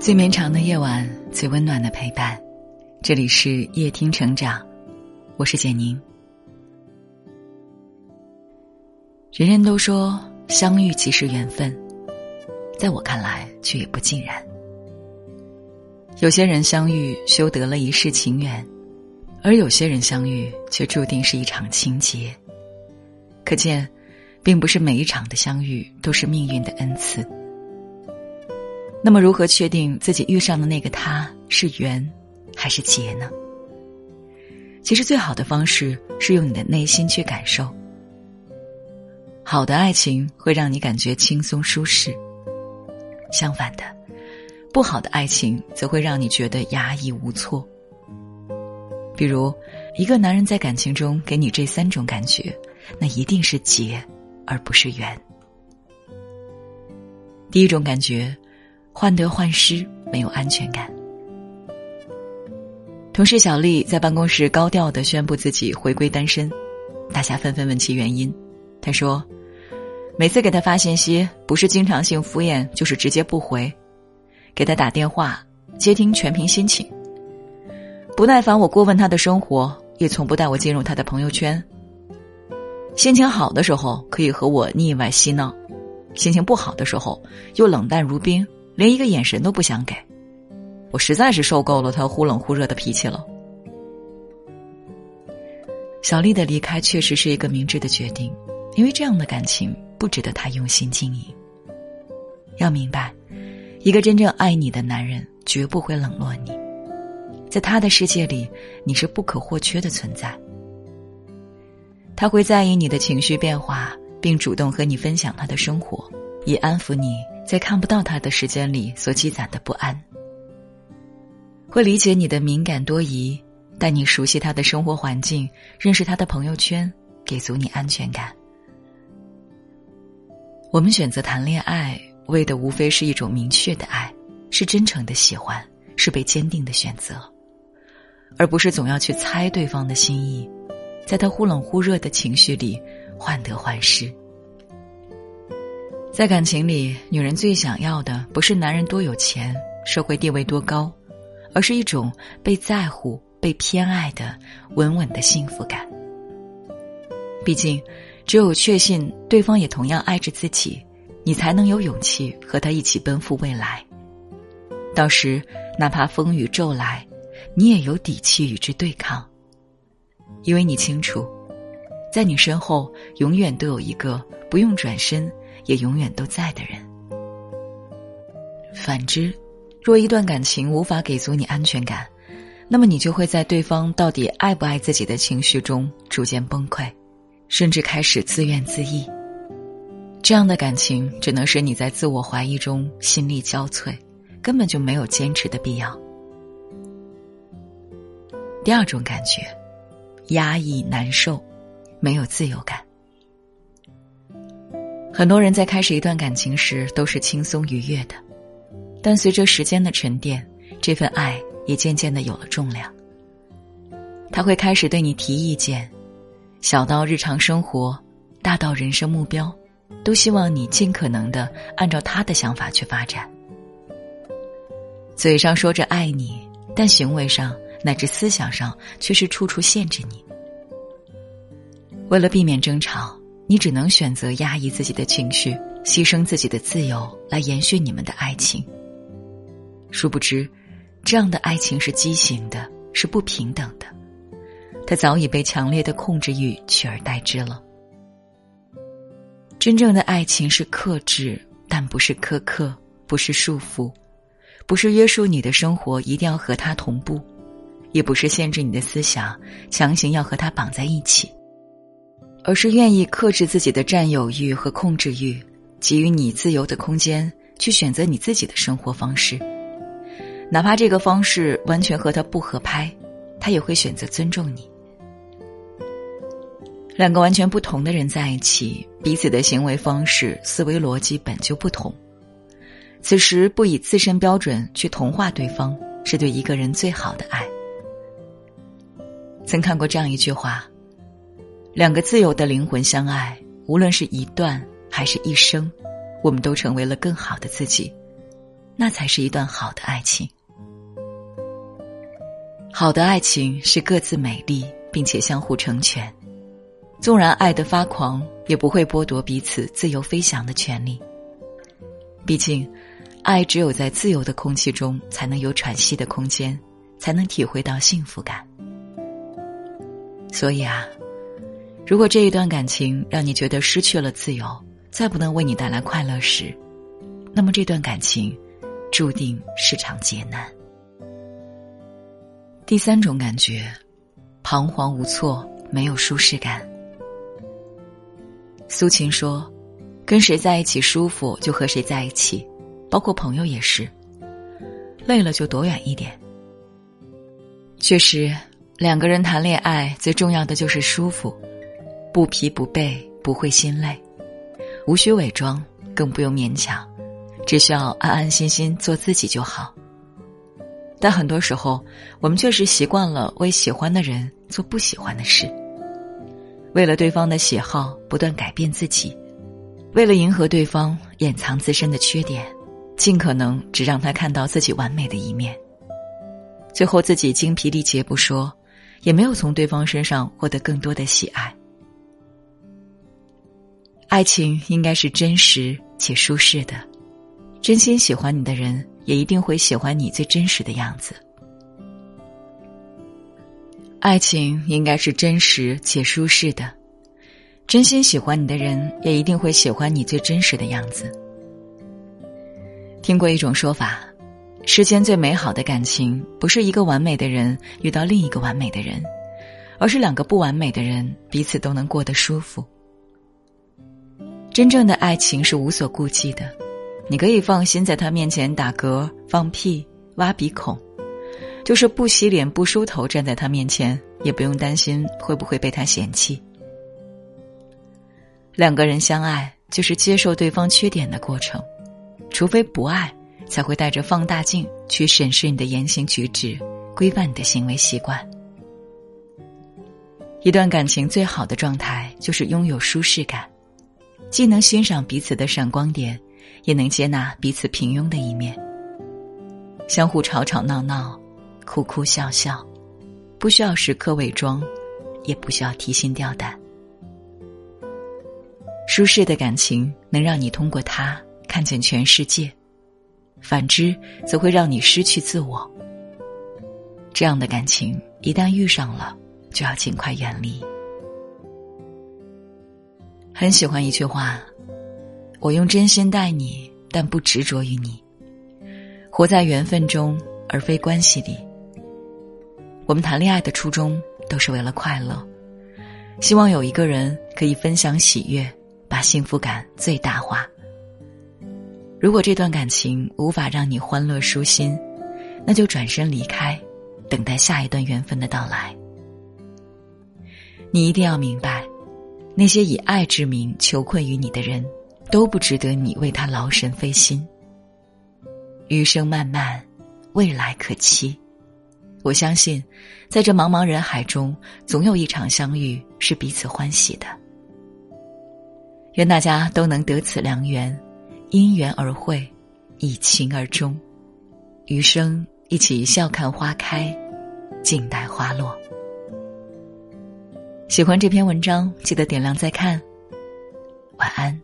最绵长的夜晚，最温暖的陪伴。这里是夜听成长，我是简宁。人人都说相遇即是缘分，在我看来却也不尽然。有些人相遇修得了一世情缘，而有些人相遇却注定是一场情劫。可见，并不是每一场的相遇都是命运的恩赐。那么，如何确定自己遇上的那个他是缘，还是劫呢？其实，最好的方式是用你的内心去感受。好的爱情会让你感觉轻松舒适，相反的，不好的爱情则会让你觉得压抑无措。比如，一个男人在感情中给你这三种感觉，那一定是劫，而不是缘。第一种感觉。患得患失，没有安全感。同事小丽在办公室高调的宣布自己回归单身，大家纷纷问其原因。她说：“每次给他发信息，不是经常性敷衍，就是直接不回；给他打电话，接听全凭心情。不耐烦我过问他的生活，也从不带我进入他的朋友圈。心情好的时候可以和我腻歪嬉闹，心情不好的时候又冷淡如冰。”连一个眼神都不想给，我实在是受够了他忽冷忽热的脾气了。小丽的离开确实是一个明智的决定，因为这样的感情不值得他用心经营。要明白，一个真正爱你的男人绝不会冷落你，在他的世界里，你是不可或缺的存在。他会在意你的情绪变化，并主动和你分享他的生活，以安抚你。在看不到他的时间里所积攒的不安，会理解你的敏感多疑，带你熟悉他的生活环境，认识他的朋友圈，给足你安全感。我们选择谈恋爱，为的无非是一种明确的爱，是真诚的喜欢，是被坚定的选择，而不是总要去猜对方的心意，在他忽冷忽热的情绪里患得患失。在感情里，女人最想要的不是男人多有钱、社会地位多高，而是一种被在乎、被偏爱的稳稳的幸福感。毕竟，只有确信对方也同样爱着自己，你才能有勇气和他一起奔赴未来。到时，哪怕风雨骤来，你也有底气与之对抗，因为你清楚，在你身后永远都有一个不用转身。也永远都在的人。反之，若一段感情无法给足你安全感，那么你就会在对方到底爱不爱自己的情绪中逐渐崩溃，甚至开始自怨自艾。这样的感情只能使你在自我怀疑中心力交瘁，根本就没有坚持的必要。第二种感觉，压抑难受，没有自由感。很多人在开始一段感情时都是轻松愉悦的，但随着时间的沉淀，这份爱也渐渐的有了重量。他会开始对你提意见，小到日常生活，大到人生目标，都希望你尽可能的按照他的想法去发展。嘴上说着爱你，但行为上乃至思想上却是处处限制你。为了避免争吵。你只能选择压抑自己的情绪，牺牲自己的自由来延续你们的爱情。殊不知，这样的爱情是畸形的，是不平等的，它早已被强烈的控制欲取而代之了。真正的爱情是克制，但不是苛刻，不是束缚，不是约束你的生活一定要和他同步，也不是限制你的思想，强行要和他绑在一起。而是愿意克制自己的占有欲和控制欲，给予你自由的空间，去选择你自己的生活方式。哪怕这个方式完全和他不合拍，他也会选择尊重你。两个完全不同的人在一起，彼此的行为方式、思维逻辑本就不同。此时不以自身标准去同化对方，是对一个人最好的爱。曾看过这样一句话。两个自由的灵魂相爱，无论是一段还是一生，我们都成为了更好的自己。那才是一段好的爱情。好的爱情是各自美丽，并且相互成全。纵然爱得发狂，也不会剥夺彼此自由飞翔的权利。毕竟，爱只有在自由的空气中，才能有喘息的空间，才能体会到幸福感。所以啊，如果这一段感情让你觉得失去了自由，再不能为你带来快乐时，那么这段感情注定是场劫难。第三种感觉，彷徨无措，没有舒适感。苏秦说：“跟谁在一起舒服，就和谁在一起，包括朋友也是。累了就躲远一点。”确实，两个人谈恋爱最重要的就是舒服，不疲不惫，不会心累，无需伪装，更不用勉强，只需要安安心心做自己就好。但很多时候，我们确实习惯了为喜欢的人做不喜欢的事，为了对方的喜好不断改变自己，为了迎合对方掩藏自身的缺点，尽可能只让他看到自己完美的一面。最后自己精疲力竭不说，也没有从对方身上获得更多的喜爱。爱情应该是真实且舒适的，真心喜欢你的人。也一定会喜欢你最真实的样子。爱情应该是真实且舒适的，真心喜欢你的人也一定会喜欢你最真实的样子。听过一种说法，世间最美好的感情不是一个完美的人遇到另一个完美的人，而是两个不完美的人彼此都能过得舒服。真正的爱情是无所顾忌的。你可以放心在他面前打嗝、放屁、挖鼻孔，就是不洗脸、不梳头站在他面前，也不用担心会不会被他嫌弃。两个人相爱就是接受对方缺点的过程，除非不爱，才会带着放大镜去审视你的言行举止，规范你的行为习惯。一段感情最好的状态就是拥有舒适感，既能欣赏彼此的闪光点。也能接纳彼此平庸的一面，相互吵吵闹闹，哭哭笑笑，不需要时刻伪装，也不需要提心吊胆。舒适的感情能让你通过它看见全世界，反之则会让你失去自我。这样的感情一旦遇上了，就要尽快远离。很喜欢一句话。我用真心待你，但不执着于你。活在缘分中，而非关系里。我们谈恋爱的初衷都是为了快乐，希望有一个人可以分享喜悦，把幸福感最大化。如果这段感情无法让你欢乐舒心，那就转身离开，等待下一段缘分的到来。你一定要明白，那些以爱之名求困于你的人。都不值得你为他劳神费心。余生漫漫，未来可期。我相信，在这茫茫人海中，总有一场相遇是彼此欢喜的。愿大家都能得此良缘，因缘而会，以情而终，余生一起笑看花开，静待花落。喜欢这篇文章，记得点亮再看。晚安。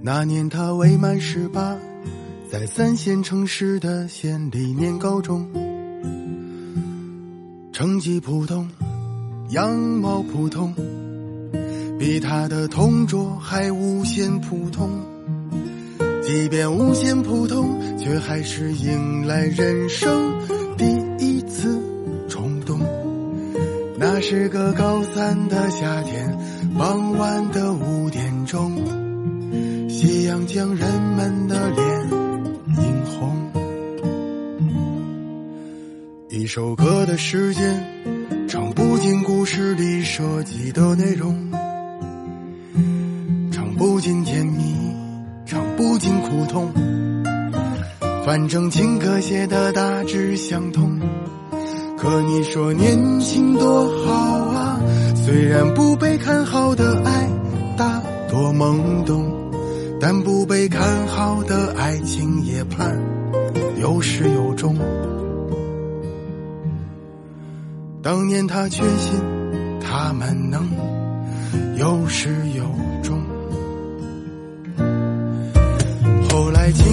那年他未满十八，在三线城市的县里念高中，成绩普通，样貌普通。比他的同桌还无限普通，即便无限普通，却还是迎来人生第一次冲动。那是个高三的夏天，傍晚的五点钟，夕阳将人们的脸一首歌的时间，唱不尽故事里涉及的内容。唱不尽甜蜜尝不尽苦痛。反正情歌写的大致相同。可你说年轻多好啊，虽然不被看好的爱大多懵懂，但不被看好的爱情也盼有始有终。当年他确信他们能有始有终，后来经